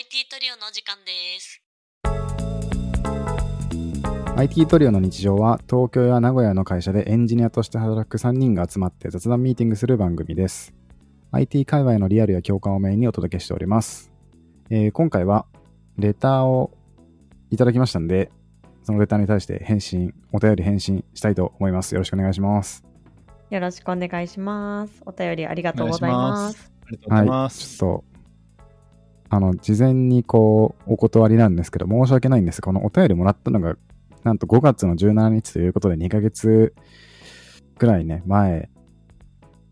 IT トリオのお時間です。IT トリオの日常は東京や名古屋の会社でエンジニアとして働く3人が集まって雑談ミーティングする番組です。IT 界隈のリアルや共感をメインにお届けしております。えー今回はレターをいただきましたんで、そのレターに対して返信、お便り返信したいと思います。よろしくお願いします。よろしくお願いします。お便りありがとうございます。ありがとうございまはい、す。ちょっと、あの、事前にこう、お断りなんですけど、申し訳ないんです。このお便りもらったのが、なんと5月の17日ということで、2ヶ月ぐらいね、前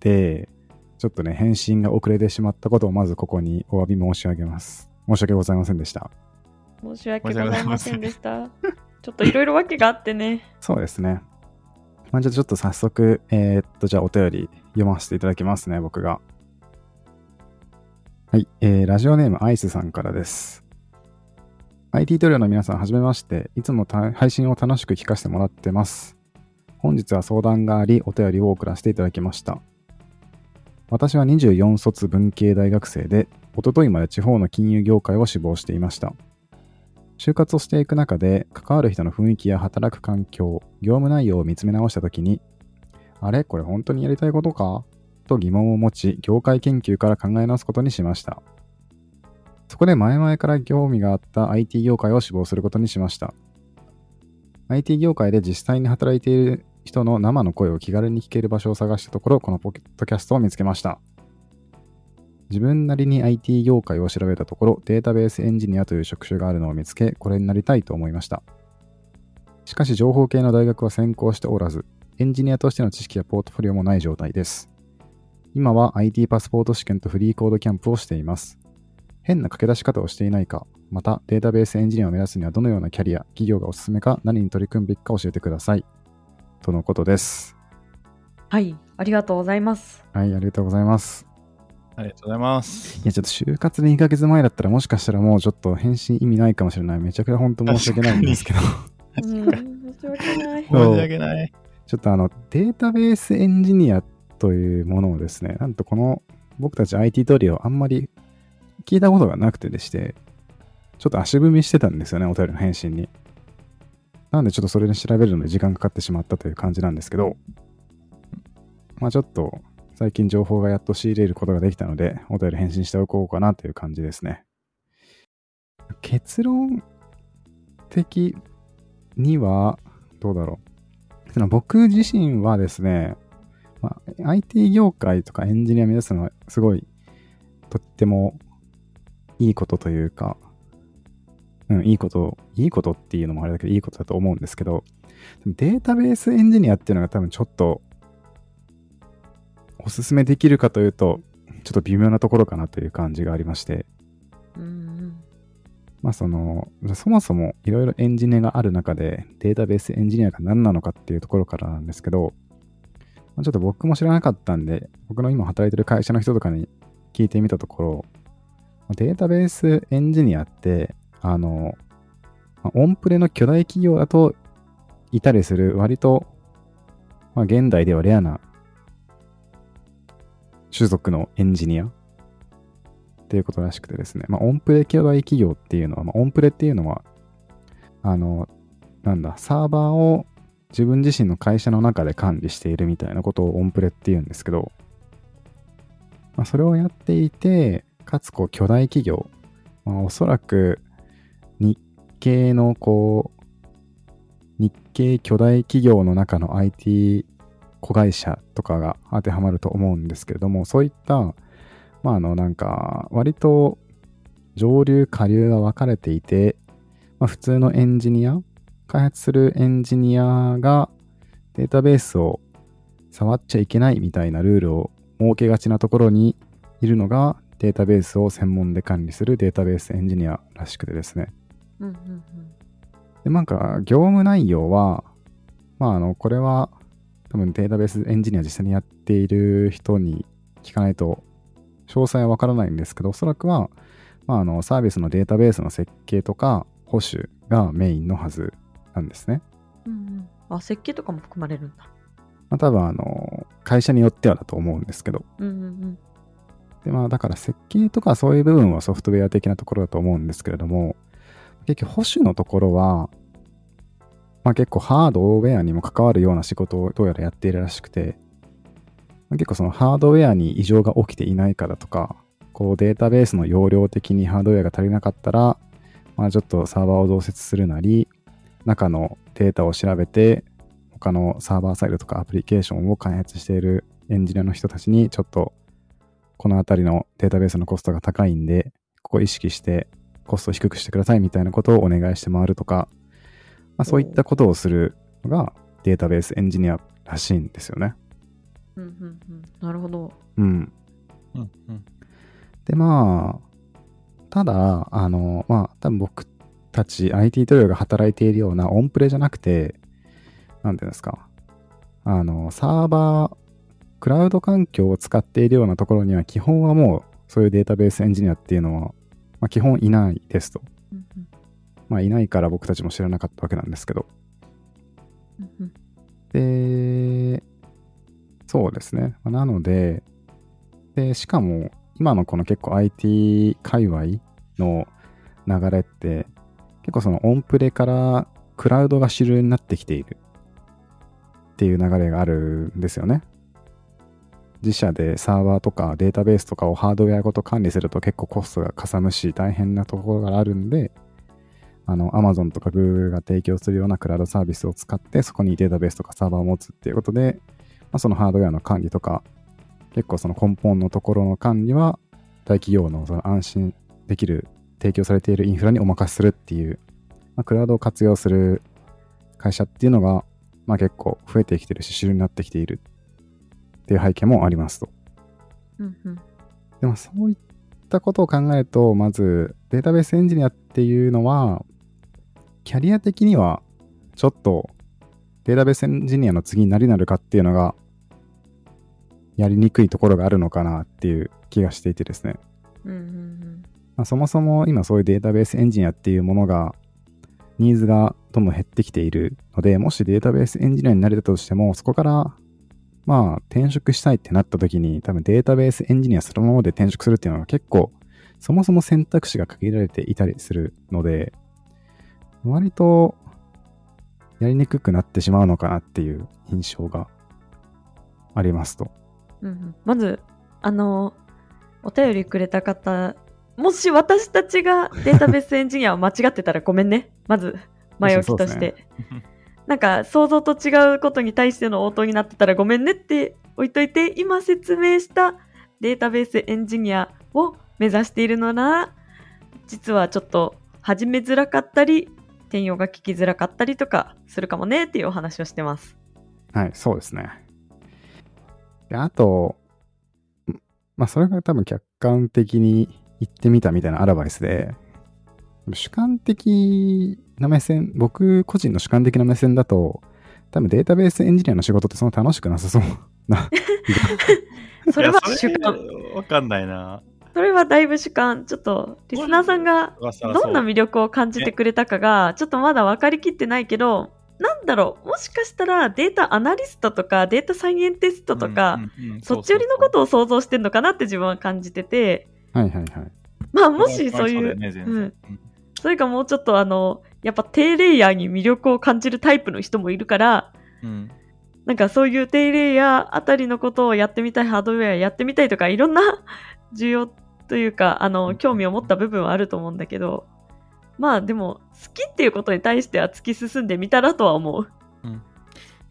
で、ちょっとね、返信が遅れてしまったことをまずここにお詫び申し上げます。申し訳ございませんでした。申し訳ございませんでした。ちょっといろいろ訳があってね。そうですね。まあ、じゃあちょっと早速、えーっと、じゃあお便り読ませていただきますね、僕が。はい、えー、ラジオネームアイスさんからです。IT トリオの皆さん、はじめまして。いつも配信を楽しく聞かせてもらってます。本日は相談があり、お便りを送らせていただきました。私は24卒文系大学生で、一昨日まで地方の金融業界を志望していました。就活をしていく中で関わる人の雰囲気や働く環境、業務内容を見つめ直したときに、あれ？これ本当にやりたいことか？と疑問を持ち、業界研究から考え直すことにしました。そこで前々から興味があった IT 業界を志望することにしました。IT 業界で実際に働いている人の生の声を気軽に聞ける場所を探したところ、このポケットキャストを見つけました。自分なりに IT 業界を調べたところ、データベースエンジニアという職種があるのを見つけ、これになりたいと思いました。しかし、情報系の大学は専攻しておらず、エンジニアとしての知識やポートフォリオもない状態です。今は IT パスポート試験とフリーコードキャンプをしています。変な駆け出し方をしていないか、またデータベースエンジニアを目指すにはどのようなキャリア、企業がおすすめか、何に取り組むべきか教えてください。とのことです。はい、ありがとうございます。はい、ありがとうございます。ありがとうございますい。や、ちょっと就活で2ヶ月前だったらもしかしたらもうちょっと返信意味ないかもしれない。めちゃくちゃ本当申し訳ないんですけど。うん、申し訳ない。申し訳ない。ちょっとあの、データベースエンジニアというものをですね、なんとこの僕たち IT トリオあんまり聞いたことがなくてでして、ちょっと足踏みしてたんですよね、お便りの返信に。なんでちょっとそれで調べるのに時間かかってしまったという感じなんですけど、まあちょっと最近情報がやっと仕入れることができたので、お便り返信しておこうかなという感じですね。結論的には、どうだろう。僕自身はですね、まあ、IT 業界とかエンジニア目指すのはすごいとってもいいことというか、うん、いいこと、いいことっていうのもあれだけどいいことだと思うんですけど、でもデータベースエンジニアっていうのが多分ちょっとおすすめできるかというと、ちょっと微妙なところかなという感じがありまして、うん。まあその、そもそもいろいろエンジニアがある中でデータベースエンジニアが何なのかっていうところからなんですけど、まあちょっと僕も知らなかったんで、僕の今働いてる会社の人とかに聞いてみたところ、データベースエンジニアって、あの、まあオンプレの巨大企業だといたりする割と、まあ現代ではレアな種族のエンジニアっていうことらしくてですね、まあ、オンプレ巨大企業っていうのは、まあ、オンプレっていうのは、あの、なんだ、サーバーを自分自身の会社の中で管理しているみたいなことをオンプレっていうんですけど、まあ、それをやっていて、かつこう巨大企業、まあ、おそらく日系のこう、日系巨大企業の中の IT 子会社とかが当てはまると思うんですけれども、そういった、まあ、あの、なんか、割と上流下流が分かれていて、まあ、普通のエンジニア、開発するエンジニアがデータベースを触っちゃいけないみたいなルールを設けがちなところにいるのがデータベースを専門で管理するデータベースエンジニアらしくてですね。うんうんで、なんか、業務内容は、まあ、あの、これは、多分データベースエンジニア実際にやっている人に聞かないと、詳細はわからないんですけど、おそらくは、まあ、あの、サービスのデータベースの設計とか、保守がメインのはずなんですね。うんうんあ、設計とかも含まれるんだ。まあ、多分、あの、会社によってはだと思うんですけど、うんうんで、まあだから設計とかそういう部分はソフトウェア的なところだと思うんですけれども、結局保守のところは、まあ結構ハードウェアにも関わるような仕事をどうやらやっているらしくて、まあ結構そのハードウェアに異常が起きていないかだとか、こうデータベースの容量的にハードウェアが足りなかったら、まあちょっとサーバーを増設するなり、中のデータを調べて、他のサーバーサイドとかアプリケーションを開発しているエンジニアの人たちにちょっとこのあたりのデータベースのコストが高いんで、ここ意識してコストを低くしてくださいみたいなことをお願いして回るとか、まあ、そういったことをするのがデータベースエンジニアらしいんですよね。うんうんうん。なるほど。うん。うんうんで、まあ、ただ、あの、まあ、多分僕たち IT トヨが働いているようなオンプレじゃなくて、なんていうんですか、あの、サーバー、クラウド環境を使っているようなところには、基本はもう、そういうデータベースエンジニアっていうのは、まあ、基本いないですと。うんうんまあ、いないから僕たちも知らなかったわけなんですけど。うんうんで、そうですね。まあなので、で、しかも、今のこの結構 IT 界隈の流れって、結構そのオンプレからクラウドが主流になってきているっていう流れがあるんですよね。自社でサーバーとかデータベースとかをハードウェアごと管理すると結構コストがかさむし大変なところがあるんで、あの、Amazon とか Google が提供するようなクラウドサービスを使って、そこにデータベースとかサーバーを持つっていうことで、まあ、そのハードウェアの管理とか、結構その根本のところの管理は、大企業のその安心できる、提供されているインフラにお任せするっていう、まあ、クラウドを活用する会社っていうのが、まあ結構増えてきてるし、主流になってきているっていう背景もありますと。うんうんでもそういったことを考えると、まずデータベースエンジニアっていうのは、キャリア的にはちょっとデータベースエンジニアの次に何になるかっていうのがやりにくいところがあるのかなっていう気がしていてですね。うんうんまあ、そもそも今そういうデータベースエンジニアっていうものがニーズがどんどん減ってきているので、もしデータベースエンジニアになれたとしても、そこからまあ転職したいってなった時に多分データベースエンジニアそのままで転職するっていうのは結構そもそも選択肢が限られていたりするので、割とやりにくくなってしまうのかなっていう印象がありますと。うんまず、あの、お便りくれた方、もし私たちがデータベースエンジニアを間違ってたらごめんね。まず、前置きとして。なんか、想像と違うことに対しての応答になってたらごめんねって置いといて、今説明したデータベースエンジニアを目指しているのなら、実はちょっと始めづらかったり、転用が聞きづらかったりとかするかもねっていうお話をしてます。はい、そうですね。であと、んまあ、それが多分客観的に言ってみたみたいなアドバイスで、主観的な目線、僕個人の主観的な目線だと、多分データベースエンジニアの仕事ってそんな楽しくなさそうな。それは主観。わかんないな。それはだいぶ主観。ちょっと、リスナーさんがどんな魅力を感じてくれたかが、ちょっとまだ分かりきってないけど、なんだろう、もしかしたらデータアナリストとかデータサイエンティストとか、そっち寄りのことを想像してんのかなって自分は感じてて、はいはいはい。まあもしそういう、うんそれかもうちょっとあの、やっぱ低レイヤーに魅力を感じるタイプの人もいるから、うんなんかそういう低レイヤーあたりのことをやってみたい、ハードウェアやってみたいとか、いろんな需要というか、あの、興味を持った部分はあると思うんだけど、まあでも、好きっていうことに対しては突き進んでみたらとは思う。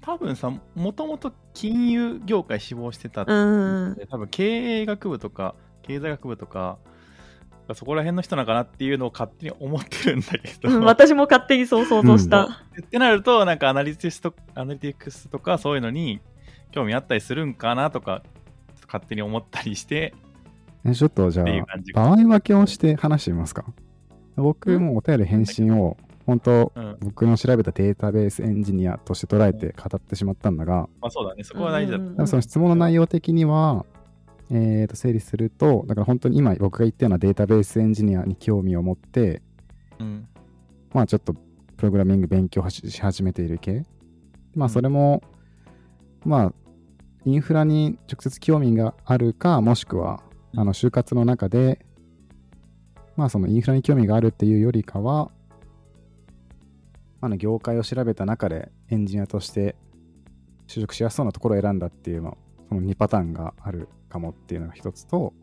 多分さ、もともと金融業界志望してたってうん。多分経営学部とか経済学部とかそこら辺の人なんかなっていうのを勝手に思ってるんだけど、うん私も勝手にそう想像した。ってなるとなんかアナリティスとアナリティクスとかそういうのに興味あったりするんかなとか勝手に思ったりして。えちょっとじゃあっていう感じ、場合分けをして話してみますか。僕もお便り返信を、本当うん。僕の調べたデータベースエンジニアとして捉えて語ってしまったんだが、まあそうだねそこは大事だその質問の内容的には、えーと整理すると、だから本当に今僕が言ったようなデータベースエンジニアに興味を持って、うん。まあちょっとプログラミング勉強しし始めている系。まあそれも、まあインフラに直接興味があるか、もしくはあの就活の中で、まあそのインフラに興味があるっていうよりかは、あの業界を調べた中でエンジニアとして就職しやすそうなところを選んだっていうの、その2パターンがあるかもっていうのが一つと、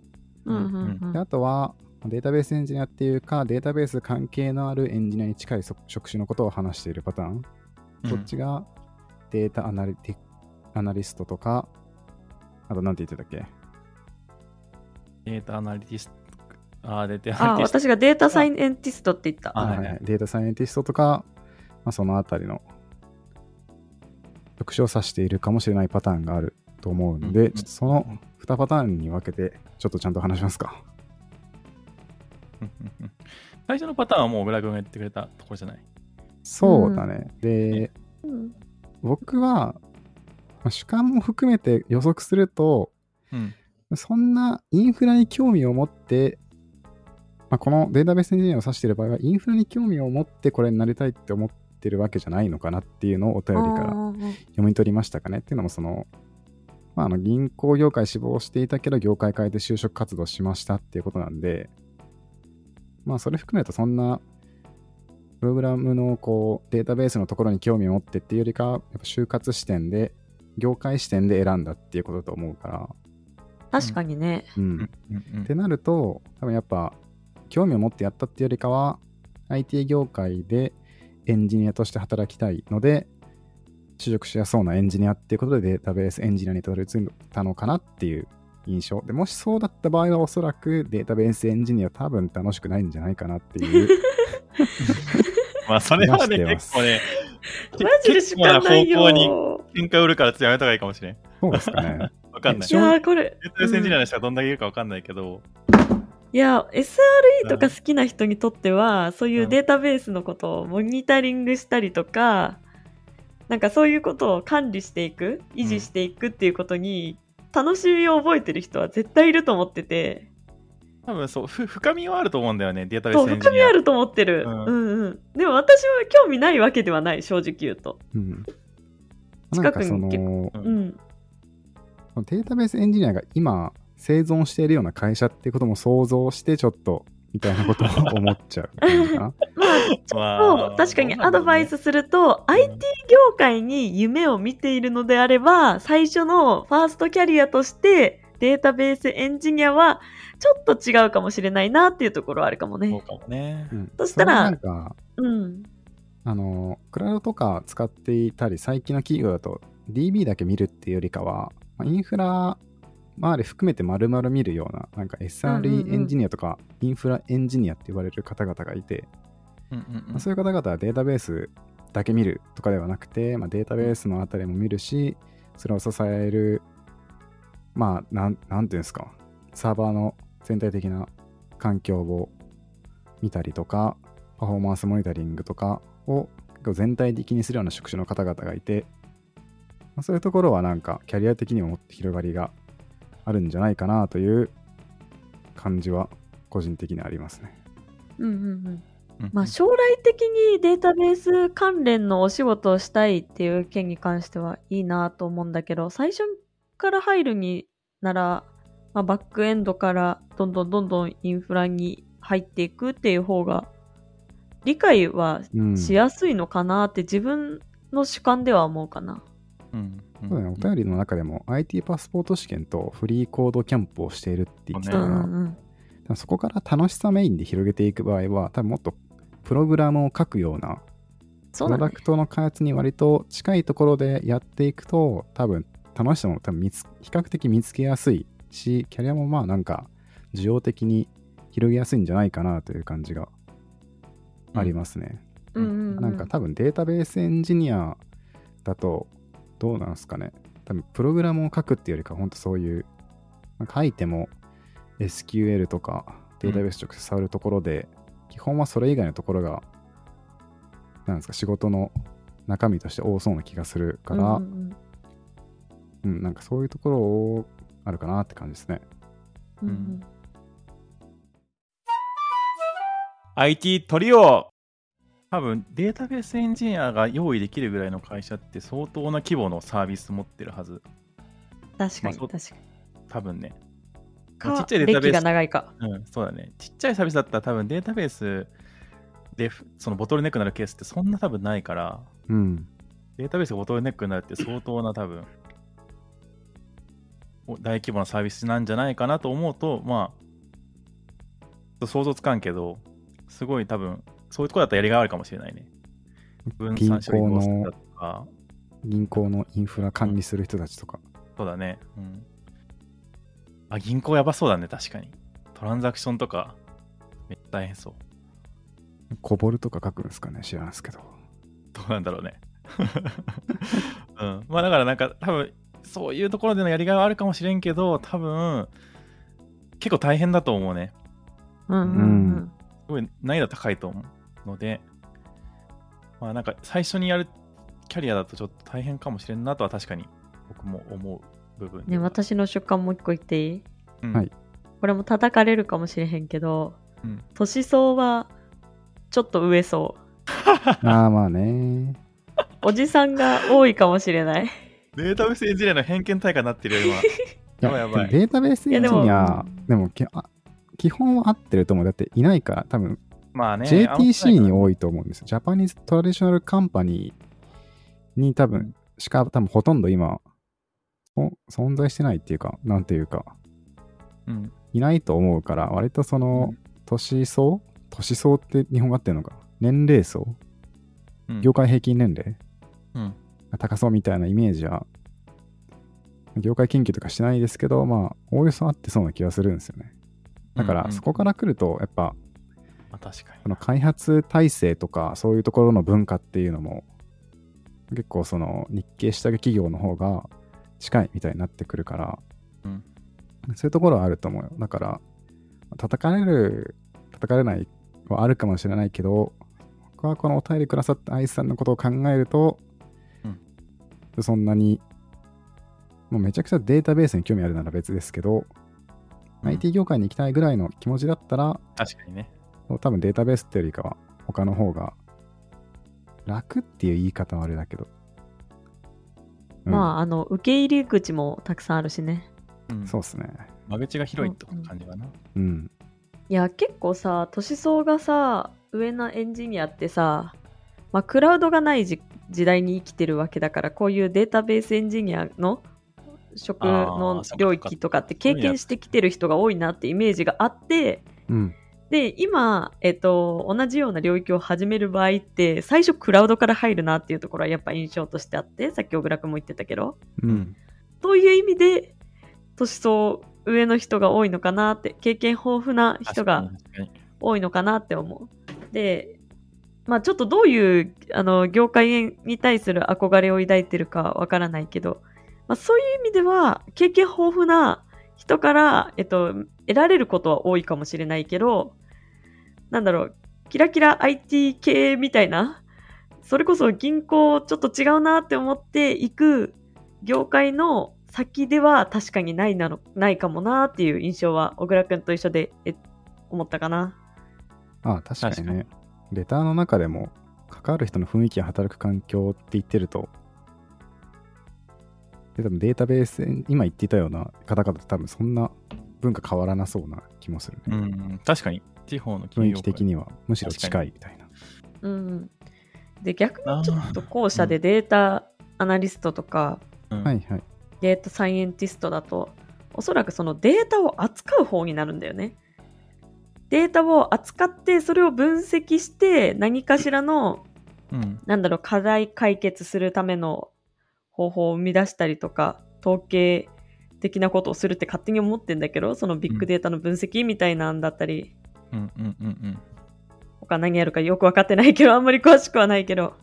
うんうんうんであとはデータベースエンジニアっていうか、データベース関係のあるエンジニアに近いそ職種のことを話しているパターン。こっちがデータアナリティアナリストとか、あとなんて言ってたっけ？データアナリティスト。あー、データアあナリティスト。私がデータサイエンティストって言った。あはいはいデータサイエンティストとか、まあ、そのあたりの職種を指しているかもしれないパターンがあると思うので、うんうんちょっとその2パターンに分けて、ちょっとちゃんと話しますか。最初のパターンはもう小倉君が言ってくれたところじゃない？そうだね。で、うん僕は、まあ主観も含めて予測すると、うん。そんなインフラに興味を持って、まあ、このデータベースエンジニアを指している場合は、インフラに興味を持ってこれになりたいって思ってるわけじゃないのかなっていうのをお便りから読み取りましたかねっていうのもその、まあ、あの銀行業界志望していたけど業界変えて就職活動しましたっていうことなんでまあそれ含めるとそんなプログラムのこうデータベースのところに興味を持ってっていうよりかやっぱ就活視点で業界視点で選んだっていうことだと思うから。確かにね。うん、ってなると多分やっぱ興味を持ってやったっていうよりかは IT 業界でエンジニアとして働きたいので就職しやすそうなエンジニアっていうことでデータベースエンジニアにたどり着いたのかなっていう印象でもしそうだった場合はおそらくデータベースエンジニア多分楽しくないんじゃないかなっていう まあ、それはね、出してます結構ね、マジでしかないよ。結構な方向に喧嘩売るからちょっとやめた方がいいかもしれん。そうですかね わかんない。いやーこれ、データベースエンジニアの人がどんだけいるかわかんないけど、いや、SRE とか好きな人にとっては、そういうデータベースのことをモニタリングしたりとか、なんかそういうことを管理していく、維持していくっていうことに、楽しみを覚えてる人は絶対いると思ってて、多分そう、ふ深みはあると思うんだよね、データベースエンジニア。深みあると思ってる。ううんんうん。でも私は興味ないわけではない、正直言うと。うん近くになんかそのううん。データベースエンジニアが今生存しているような会社っていうことも想像してちょっとみたいなことを思っちゃう。まあ、ちょまあっと確かにアドバイスすると、IT 業界に夢を見ているのであれば、最初のファーストキャリアとしてデータベースエンジニアはちょっと違うかもしれないなっていうところはあるかもね。そうかもね。うんそしたられはなんかうん。あの、クラウドとか使っていたり、最近の企業だと DB だけ見るっていうよりかは、まあインフラ周り含めて丸々見るような、なんか SRE うんエンジニアとか、インフラエンジニアって言われる方々がいて、うんうんまあそういう方々はデータベースだけ見るとかではなくて、まあ、データベースのあたりも見るし、それを支える、まあ、なんなんていうんですか、サーバーの全体的な環境を見たりとか、パフォーマンスモニタリングとかを全体的にするような職種の方々がいて、まあそういうところはなんかキャリア的にももっと広がりがあるんじゃないかなという感じは個人的にありますね。うんうんうん。うんまあ、将来的にデータベース関連のお仕事をしたいっていう件に関してはいいなと思うんだけど、最初から入るになら、まあ、バックエンドからどんどんどんどんインフラに入っていくっていう方が、理解はうんしやすいのかなって自分の主観では思うかな。うんうんそうだね、お便りの中でも IT パスポート試験とフリーコードキャンプをしているって言ってたうから、んうん。そこから楽しさメインで広げていく場合は、多分もっとプログラムを書くような、プロダク。トの開発に割と近いところでやっていくと、多分楽しさも多分見つ比較的見つけやすいし、キャリアもまあなんか需要的に広げやすいんじゃないかなという感じがありますね。うんうんうん。なんか多分データベースエンジニアだとどうなんですかね。多分プログラムを書くっていうよりか本当そういう、なんか書いても SQL とかデータベース直接触るところで、基本はそれ以外のところが、なんですか、仕事の中身として多そうな気がするから、ううんんうんなんかそういうところをあるかなって感じですね。うんうん。IT トリオ多分データベースエンジニアが用意できるぐらいの会社って相当な規模のサービス持ってるはず。確かにまあ確かに。多分ね。かちっちゃいデータベース歴が長いか。うん、そうだね。ちっちゃいサービスだったら多分データベースでふそのボトルネックになるケースってそんな多分ないから、うん。データベースがボトルネックになるって相当な多分、お大規模なサービスなんじゃないかなと思うと、まあ、想像つかんけど、すごい多分、そういうとこだったらやりがいあるかもしれないね。分散処理銀行の銀行のインフラ管理する人たちとか。そうだね。うん。あ、銀行やばそうだね、確かに。トランザクションとか、めっちゃ大変そう。コボルとか書くんですかね知らんすけど。どうなんだろうね。うん。まあだからなんか多分そういうところでのやりがいはあるかもしれんけど、多分結構大変だと思うね。うんうんうん。すごい難易度高いと思うので、まあなんか最初にやるキャリアだとちょっと大変かもしれんなとは確かに僕も思う部分。ね、私の主観もう一個言っていい？うんはいこれも叩かれるかもしれへんけど、うん年相はちょっと上そう。ああ、まあね。おじさんが多いかもしれない。データベースエンジニアの偏見大会になってるよ、今。やばいやばいでもデータベースエンジニいやア、でもきあ基本は合ってると思う。だっていないから、多分まあね。JTC にい。多いと思うんですよ。ジャパニーズトラディショナルカンパニーに多分、しか多分ほとんど今、そ存在してないっていうか、なんていうか、うん。いないと思うから、割とその、年層年層って日本語合ってるのか？年齢層うん業界平均年齢？うん。が高そうみたいなイメージは、業界研究とかしてないですけど、まあ、おおよそあってそうな気がするんですよね。だから、うんうんそこから来ると、やっぱ、まあ確かにそ。の開発体制とか、そういうところの文化っていうのも、結構その日系下請け企業の方が近いみたいになってくるから、うんそういうところはあると思うよ。だから、叩かれる、叩かれないはあるかもしれないけど、僕はこのお便りくださったアイスさんのことを考えると、そんなに、もうめちゃくちゃデータベースに興味あるなら別ですけど、うん IT 業界に行きたいぐらいの気持ちだったら、確かにね。多分データベースってよりかは他の方が楽っていう言い方はあれだけど。うんまあ、あの、受け入り口もたくさんあるしね。うんそうっすね。間口が広いって感じかな。うん。いや、結構さ、年相がさ、上のエンジニアってさ、まあ、クラウドがない時時代に生きてるわけだから、こういうデータベースエンジニアの職の領域とかって経験してきてる人が多いなってイメージがあって、うん。で、今、えっと、同じような領域を始める場合って、最初クラウドから入るなっていうところはやっぱ印象としてあって、さっき小倉君も言ってたけど、うん。という意味で、年相上の人が多いのかなって、経験豊富な人が多いのかなって思う。で、まあちょっとどういうあの業界に対する憧れを抱いてるかわからないけど、まあ、そういう意味では経験豊富な人から、えっと、得られることは多いかもしれないけど、なんだろう、キラキラ IT 系みたいな、それこそ銀行ちょっと違うなって思っていく業界の先では確かにないなのないかもなっていう印象は小倉くんと一緒でえ思ったかな？ああ、確かに確ね。レターの中でも、関わる人の雰囲気や働く環境って言ってると、で多分データベース、今言っていたような方々と多分そんな文化変わらなそうな気もするね。うん、確かに。地方の雰企業囲気的にはむしろ近いみたいな。うん。で、逆にちょっと後者でデータアナリストとか、うんはいはい。データサイエンティストだと、おそらくそのデータを扱う方になるんだよね。データを扱って、それを分析して、何かしらの、うん。なんだろう、課題解決するための方法を生み出したりとか、統計的なことをするって勝手に思ってんだけど、そのビッグデータの分析みたいなんだったり、うんうんうんうん。他何やるかよくわかってないけど、あんまり詳しくはないけど、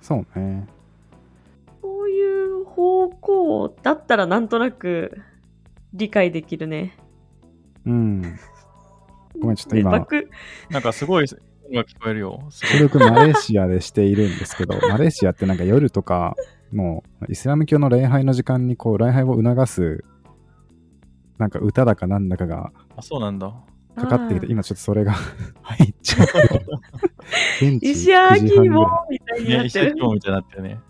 そうね。そういう方向だったらなんとなく理解できるね。うん。ごめん、ちょっと今、枠なんかすごいのが聞こえるよ。すごい収録マレーシアでしているんですけど、マレーシアってなんか夜とか、もうイスラム教の礼拝の時間にこう礼拝を促す、なんか歌だかなんだかがあ、そうなんだ。かかってきて、今ちょっとそれが 入っちゃう。現 地石9時半ぐらい焼きもみたいになね、ってる石焼。き棒みたいになってるね。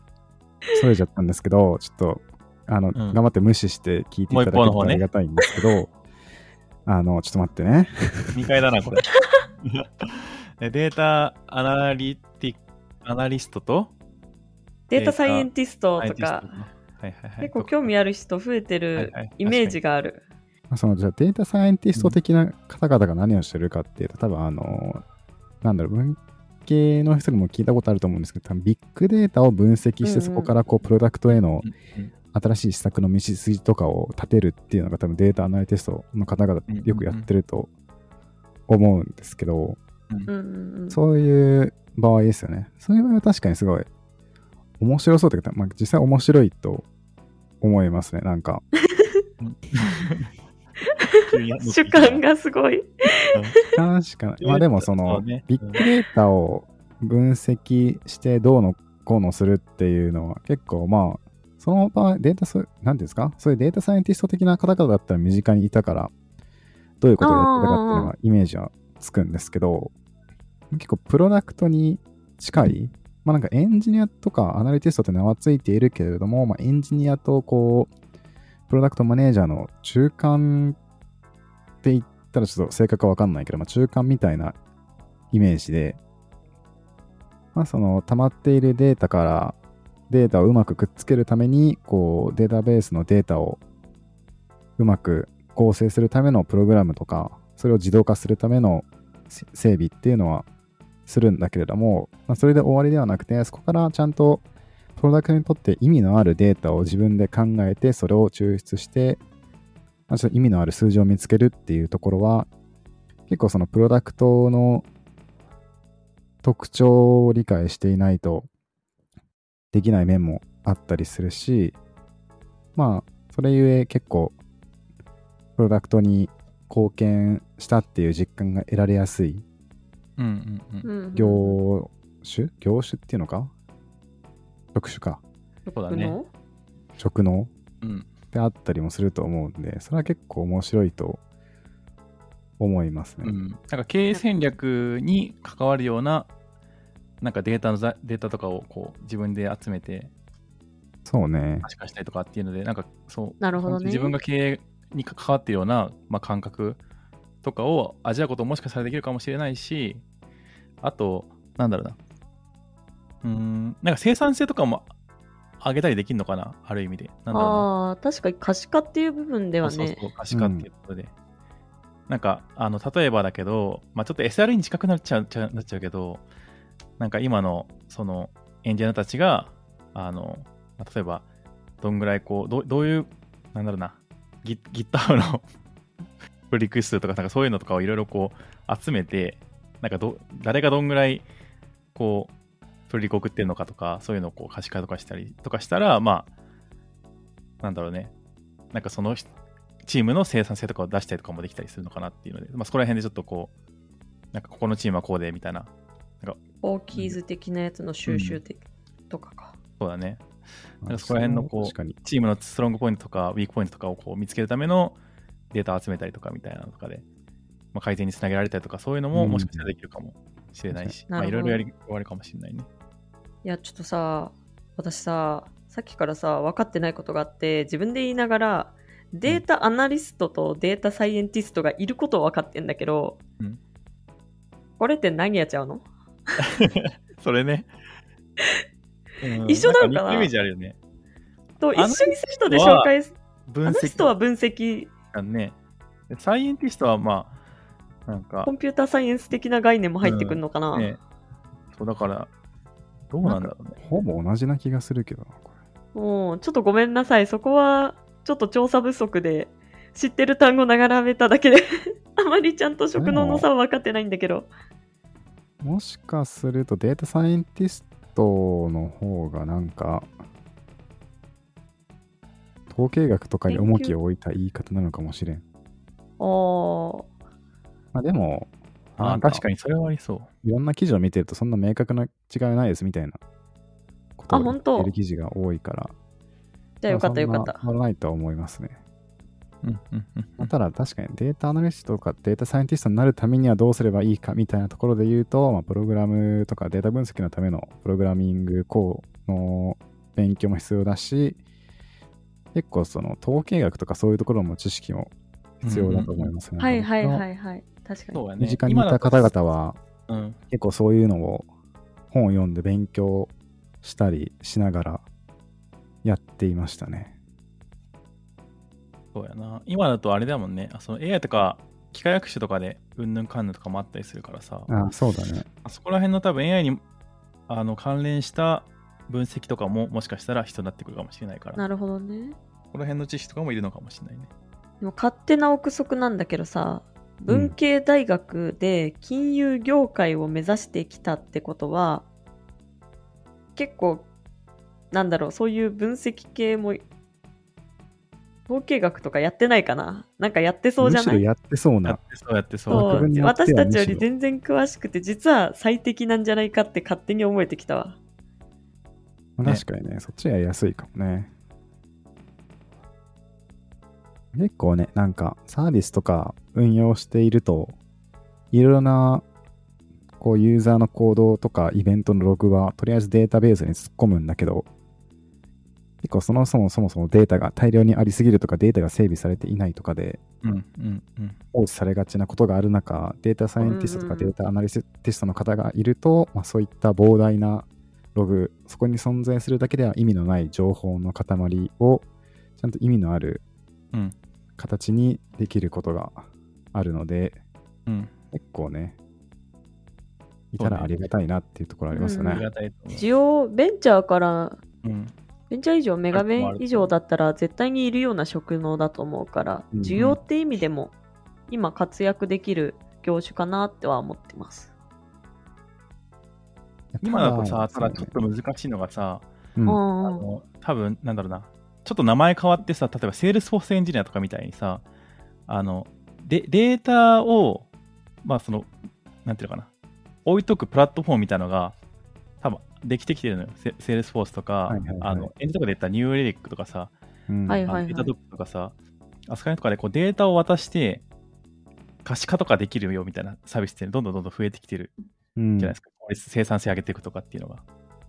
それちゃったんですけど、ちょっとあの、ん頑張って無視して聞いていただけるとありがたいんですけど、あの、ちょっと待ってね。2回だな、これ。でデータアナリティアナリストと？データサイエンティストとか、はいはいはい、結構興味ある人増えてはいるはいイメージがある。まあそのじゃあデータサイエンティスト的な方々が何をしてるかっていうと、多分あの、なんだろう、文系の人にも聞いたことあると思うんですけど、多分ビッグデータを分析して、そこからこう、プロダクトへの新しい施策の道筋とかを立てるっていうのが多分データアナリティストの方々よくやってると思うんですけど。そういう場合ですよね。そういう場合は確かにすごい面白そうというか、まあ、実際面白いと思いますね。なんか、主観がすごい。確かに。まあでもそのビッグデータを分析してどうのこうのするっていうのは結構まあ、その場合、データそ、なんていうんですか？そういうデータサイエンティスト的な方々だったら身近にいたから、どういうことをやってたかっていうのがイメージはつくんですけど、結構プロダクトに近い、まあなんかエンジニアとかアナリティストって名はついているけれども、まあエンジニアとこう、プロダクトマネージャーの中間って言ったらちょっと正確かわかんないけど、まあ中間みたいなイメージで、まあその溜まっているデータからデータをうまくくっつけるために、こうデータベースのデータをうまく構成するためのプログラムとか、それを自動化するための整備っていうのはするんだけれども、まあ、それで終わりではなくて、そこからちゃんとプロダクトにとって意味のあるデータを自分で考えて、それを抽出して、まあ、ちょっと意味のある数字を見つけるっていうところは、結構そのプロダクトの特徴を理解していないとできない面もあったりするし、まあ、それゆえ結構、プロダクトに貢献したっていう実感が得られやすい。うんうんうん。うんうん業種？業種っていうのか？職種か。そうだねの？職能うん。であったりもすると思うんで、それは結構面白いと思いますね。うん、なんか経営戦略に関わるようななんかデータのざデータとかをこう自分で集めてそうね。可視化したりとかっていうのでなんかそうなるほどね自分が経営に関わっているような、まあ、感覚とかを味わうことももしかしたらできるかもしれないしあとなんだろうなうーん。なんか生産性とかも上げたりできるのかな？ある意味で。なんだろうな。ああ、確かに可視化っていう部分ではね。そうそうそう。可視化っていうことで、なんかあの例えばだけど、まあ、ちょっと SRE に近くなっちゃうちゃなっちゃうけどなんか今のそのエンジニアたちがあの、まあ例えばどんぐらいこうどうどういうなんだろうな。Git- GitHub のプ リク数とかなんかそういうのとかをいろいろこう集めてなんかど誰がどんぐらいこうプリコ送ってるのかとかそういうのをこう可視化とかしたりとかしたらまあなんだろうねなんかその人チームの生産性とかを出したりとかもできたりするのかなっていうので、まあ、そこら辺でちょっとこう、なんかここのチームはこうでみたいな、オーキーズ的なやつの収集的とかか。そうだね、なんかそこら辺のこう。チームのストロングポイントとかウィークポイントとかをこう見つけるためのデータを集めたりとかみたいなのとかで、まあ、改善につなげられたりとか、そういうのもうんもしかしたらできるかもしれないし、まあ、いろいろやり終わるかもしれないね。いや、ちょっとさ、私さ、さっきからさ、分かってないことがあって、自分で言いながら、データアナリストとデータサイエンティストがいることは分かってんだけど、うん。これって何やっちゃうの？それね。うん。一緒な。のかなイメージあるよね。と一緒にセットで紹介す分アナリストは分析、析ね。でサイエンティストはまあ、なんかコ、ンピューターサイエンス的な概念も入ってくるのかな、ね、そうだから、どうなんだろうね。ほぼ同じな気がするけどな、こもうちょっとごめんなさい。そこは、ちょっと調査不足で、知ってる単語並べただけで、あまりちゃんと職能の差は分かってないんだけど。れ。もしかするとデータサイエンティストの方がなんか、統計学とかに重きを置いた言い方なのかもしれん。あーまあでも、あ確かにそれはありそう。いろんな記事を見てるとそんな明確な違いはないですみたいなことを言あ本当ってる記事が多いから。じゃあよかったよかったな。変わらないとは思いますね。うんうんうんまあただ確かにデータアナリストとかデータサイエンティストになるためにはどうすればいいかみたいなところで言うと、まあ、プログラムとかデータ分析のためのプログラミング項の勉強も必要だし、結構その統計学とかそういうところも知識も必要だと思いますね。はいはいい。はいはい。確かに。そうやね。身近にいた方々はうん。結構そういうのを本を読んで勉強したりしながらやっていましたね。そうやな。今だとあれだもんね。あその AI とか機械学習とかでうんぬんかんぬんとかもあったりするからさ。あそうだね。あそこら辺の多分 AI にあの関連した分析とかももしかしたら必要になってくるかもしれないから。なるほどね。この辺の知識とかもいるのかもしれないね。でも勝手な憶測なんだけどさ、文系大学で金融業界を目指してきたってことは、結構、なんだろう、そういう分析系も、統計学とかやってないかな？なんかやってそうじゃない？むしろやってそうなやっ。てそうやってそう。私たちより全然詳しくて、実は最適なんじゃないかって勝手に思えてきたわ。まあ確かにね、そっちやりやすいかもね。結構ね、なんかサービスとか運用していると、いろいろなこうユーザーの行動とかイベントのログはとりあえずデータベースに突っ込むんだけど、結構そのそもそもそもデータが大量にありすぎるとかデータが整備されていないとかでうんうんうん。放置されがちなことがある中、データサイエンティストとかデータアナリスティストの方がいると、まあ、そういった膨大なログ、そこに存在するだけでは意味のない情報の塊を、ちゃんと意味のあるうん形にできることがあるので、うん。結構ね、いたらありがたいなっていうところありますよね。ありがたいと思う。需要、ベンチャーから、うん。ベンチャー以上、メガベン以上だったら絶対にいるような職能だと思うから、うん需要って意味でも今活躍できる業種かなっては思ってます。今だとさ、ただちょっと難しいのがさ、うんうんあの多分なんだろうな、ちょっと名前変わってさ、例えば Salesforce エンジニアとかみたいにさ、あのでデータを、まあその、なんていうのかな、置いとくプラットフォームみたいなのが、多分できてきてるのよ。セ Salesforce とか、はいはいはいあのエンジンとかで言ったら New Relic とかさ、うんはい Datadog とかさ、あそとかでこうデータを渡して、可視化とかできるよみたいなサービスってどんどんどんどん増えてきてるうんじゃないですか。効率生産性上げていくとかっていうのが。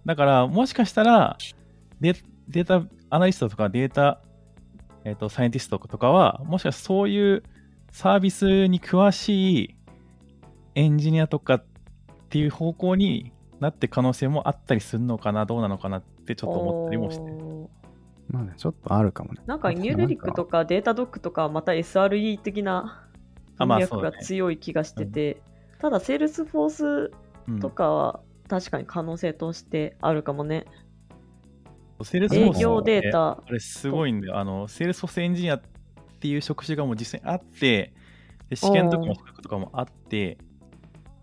だから、もしかしたら、デデータアナリストとかデータ、えっとサイエンティストとかは、もしかしたらそういうサービスに詳しいエンジニアとかっていう方向になって可能性もあったりするのかな、どうなのかなってちょっと思ったりもして。まあね、ちょっとあるかもね。なんかニューレリックとかデータドックとかはまた SRE 的なあまあ文脈が強い気がしてて、ただ Salesforce うんとかは確かに可能性としてあるかもね。 Salesforce 営業データあれすごいんだよ。あの、 Salesforce エンジニアっていう職種がもう実際にあって、で試験とかも資格とかもあって、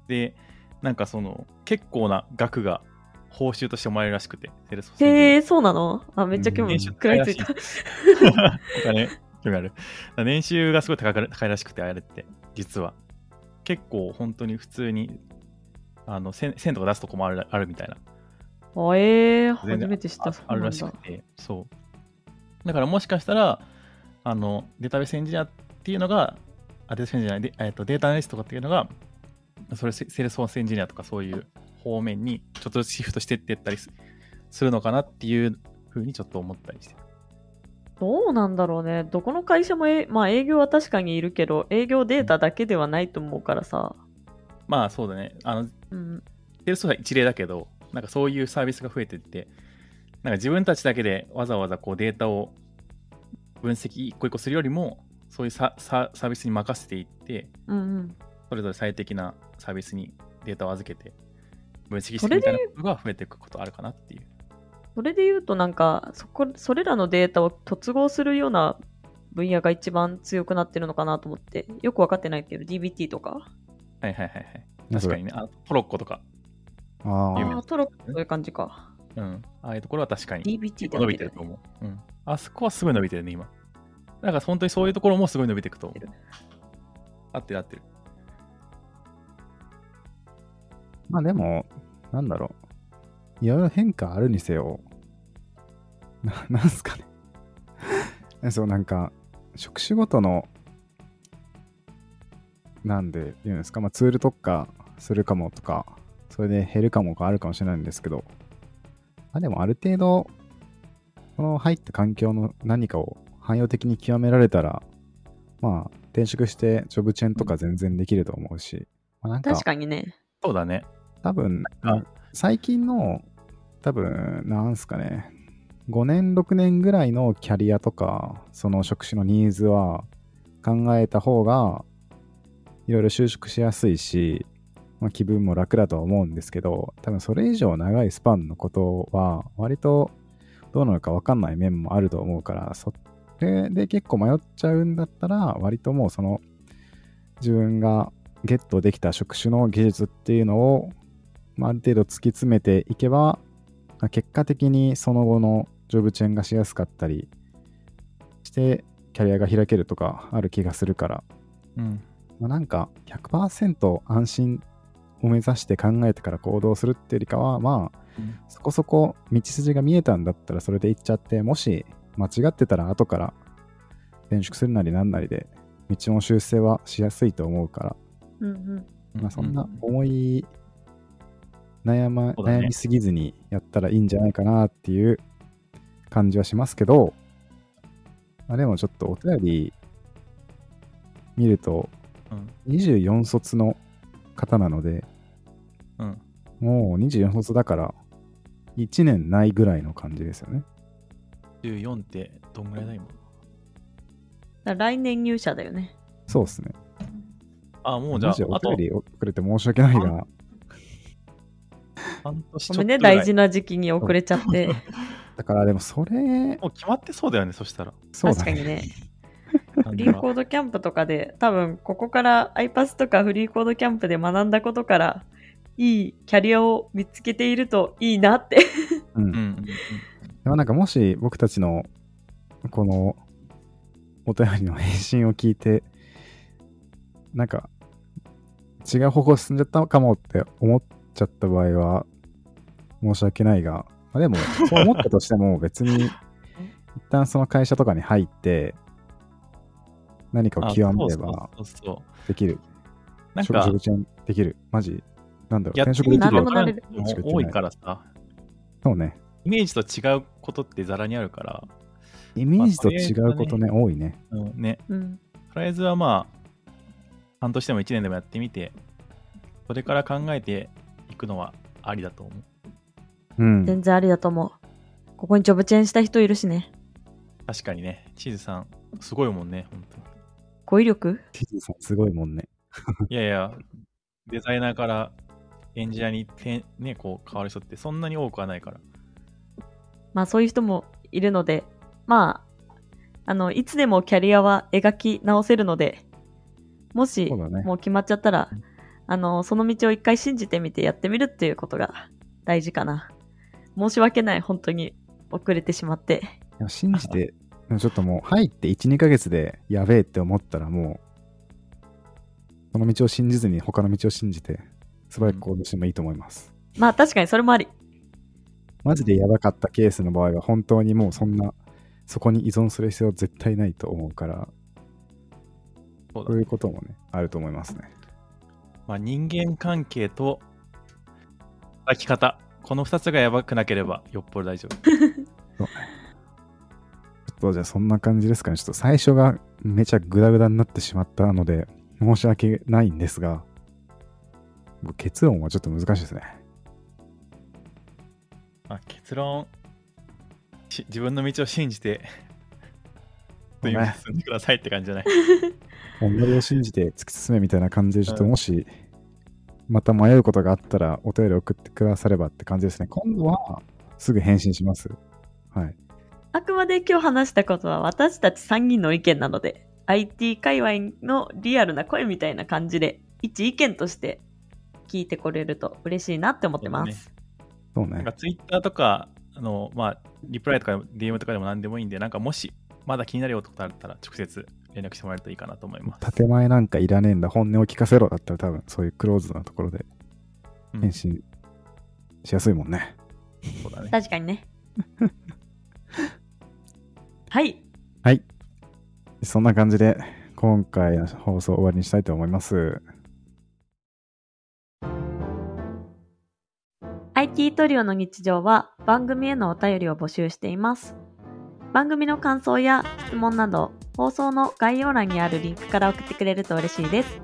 で、なんかその、結構な額が報酬としてもらえるらしくて、 Salesforce へえ、そうなの？あ、めっちゃ興味うん食らいついた。お金、興味ある。年収がすごい高か高いらしくて、あれって、実は。結構本当に普通に、あの、1000 1000とか出すとこもあるあるみたいな。あえー、初めて知った。ああるらしくて、そう。だからもしかしたら、あの、データベースエンジニアっていうのが、あデータベースエンジニアで、えっと、データアナリストとかっていうのが、それセ Salesforce エンジニアとかそういう方面にちょっとずつシフトしてってったりすするのかなっていうふうにちょっと思ったりして。どうなんだろうね。どこの会社もえ、まあ営業は確かにいるけど、営業データだけではないと思うからさ。まあそうだね。あの、うん。 Salesforce は一例だけど、なんかそういうサービスが増えてって、なんか自分たちだけでわざわざこうデータを分析一個一個するよりも、そういうサービスに任せていって、うんうん。それぞれ最適なサービスにデータを預けて、分析してみたいなことが増えていくことあるかなっていう。それで言うとなんか、そこ、それらのデータを突合するような分野が一番強くなってるのかなと思って、よくわかってないけど、DBT とか。はいはいはいはい。確かにね。あトロッコとか、あああ、トロッコそういう感じか。うん。ああいうところは確かに DBT で伸びてると思う。うん。あそこはすごい伸びてるね、今。なんか本当にそういうところもすごい伸びていくと思う。合ってる合ってる。まあでも、なんだろう。いろいろ変化あるにせよ、な なんすかね。そう、なんか、職種ごとの、なんで言うんですか、まあツール特化するかもとか、それで減るかもがあるかもしれないんですけど、まあでもある程度、この入った環境の何かを汎用的に極められたら、まあ、転職してジョブチェーンとか全然できると思うし、まあ、なんか確かにね。そうだね。多分最近の、多分、なんすかね、5年、6年ぐらいのキャリアとか、その職種のニーズは考えた方が、いろいろ就職しやすいし、まあ、気分も楽だとは思うんですけど、多分それ以上長いスパンのことは、割とどうなのか分かんない面もあると思うから、それで結構迷っちゃうんだったら、割ともうその自分がゲットできた職種の技術っていうのを、まあ、ある程度突き詰めていけば、まあ結果的にその後のジョブチェーンがしやすかったりして、キャリアが開けるとかある気がするから、うん。まあ、なんか100%安心を目指して考えてから行動するっていうよりかは、まあ、そこそこ道筋が見えたんだったらそれで行っちゃって、もし間違ってたら後から転職するなりなんなりで道の修正はしやすいと思うから、うんうん。まあ、そんな思い悩,、ま悩みすぎずにやったらいいんじゃないかなっていう感じはしますけど、まあ、でもちょっとお便り見るとうん。24卒の方なので、うん。もう24卒だから1年ないぐらいの感じですよね。14ってどんぐらいだ今？来年入社だよね。そうですね。あ、もうじゃあお便り遅れて申し訳ないが、半年ちょっとぐらい大事な時期に遅れちゃって。だからでもそれ、もう決まってそうだよね、そしたら。そうだね。確かにね。フ フリーコードキャンプとかで、多分ここから iPass とかフリーコードキャンプで学んだことから、いいキャリアを見つけているといいなって。うんうんうんうん。でもなんかもし僕たちのこのお便りの返信を聞いて、なんか違う方向進んじゃったかもって思っちゃった場合は申し訳ないが、まあ、でもそう思ったとしても別に一旦その会社とかに入って何かをあ極めればそうそうそうできる。なんか、職チェンできる。マジ。なんだろう。やって転職できる何でもなれる人も多いからさ、そうね。イメージと違うことってざらにあるから、イメージと違うことね、多いね。うん、ね、うん。とりあえずはまあ、半年でも1年でもやってみて、それから考えていくのはありだと思う。うん。全然ありだと思う。ここにジョブチェーンした人いるしね。確かにね、チーズさん、すごいもんね、本当に。語彙力？ティズさんすごいもんね。いやいや、デザイナーからエンジニアにてね、こう変わる人ってそんなに多くはないから。まあそういう人もいるので、まあ、あの、いつでもキャリアは描き直せるので、もしそうだねもう決まっちゃったら、うんあの、その道を一回信じてみてやってみるっていうことが大事かな。申し訳ない、本当に遅れてしまって。いや信じて、ちょっともう入って1、2ヶ月でやべえって思ったらもう、その道を信じずに他の道を信じて、素早く行動してもいいと思います。まあ確かにそれもあり。マジでやばかったケースの場合は本当にもうそんな、そこに依存する必要は絶対ないと思うから、そうだそういうこともね、あると思いますね。まあ、人間関係と働き方、この2つがやばくなければよっぽど大丈夫。ちょっとじゃあそんな感じですかね。ちょっと最初がめちゃグダグダになってしまったので、申し訳ないんですが、結論はちょっと難しいですね。まあ、結論し、自分の道を信じて、進んでくださいって感じじゃない？己を信じて突き進めみたいな感じで、ちょっとうんもし、また迷うことがあったら、お便り送ってくださればって感じですね。今度は、すぐ返信します。はい。あくまで今日話したことは私たち3人の意見なので、IT 界隈のリアルな声みたいな感じで、一意見として聞いてこれると嬉しいなって思ってます。そうねなんか。ツイッターとか、あの、まあ、リプライとか DM とかでも何でもいいんで、なんかもし、まだ気になるよとかあったら、直接連絡してもらえるといいかなと思います。建前なんかいらねえんだ、本音を聞かせろだったら多分そういうクローズなところでうん返信しやすいもんね。そうだね。確かにね。はい。はい。そんな感じで、今回の放送終わりにしたいと思います。IT トリオの日常は番組へのお便りを募集しています。番組の感想や質問など、放送の概要欄にあるリンクから送ってくれると嬉しいです。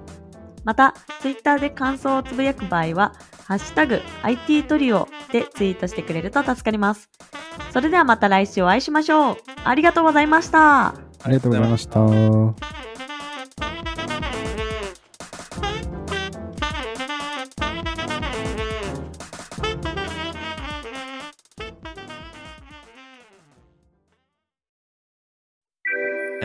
また、ツイッターで感想をつぶやく場合は、ハッシュタグ IT トリオでツイートしてくれると助かります。それではまた来週お会いしましょう。ありがとうございました。ありがとうございました。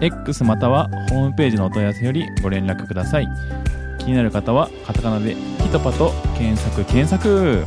X またはホームページのお問い合わせよりご連絡ください。気になる方はカタカナでヒトパと検索検索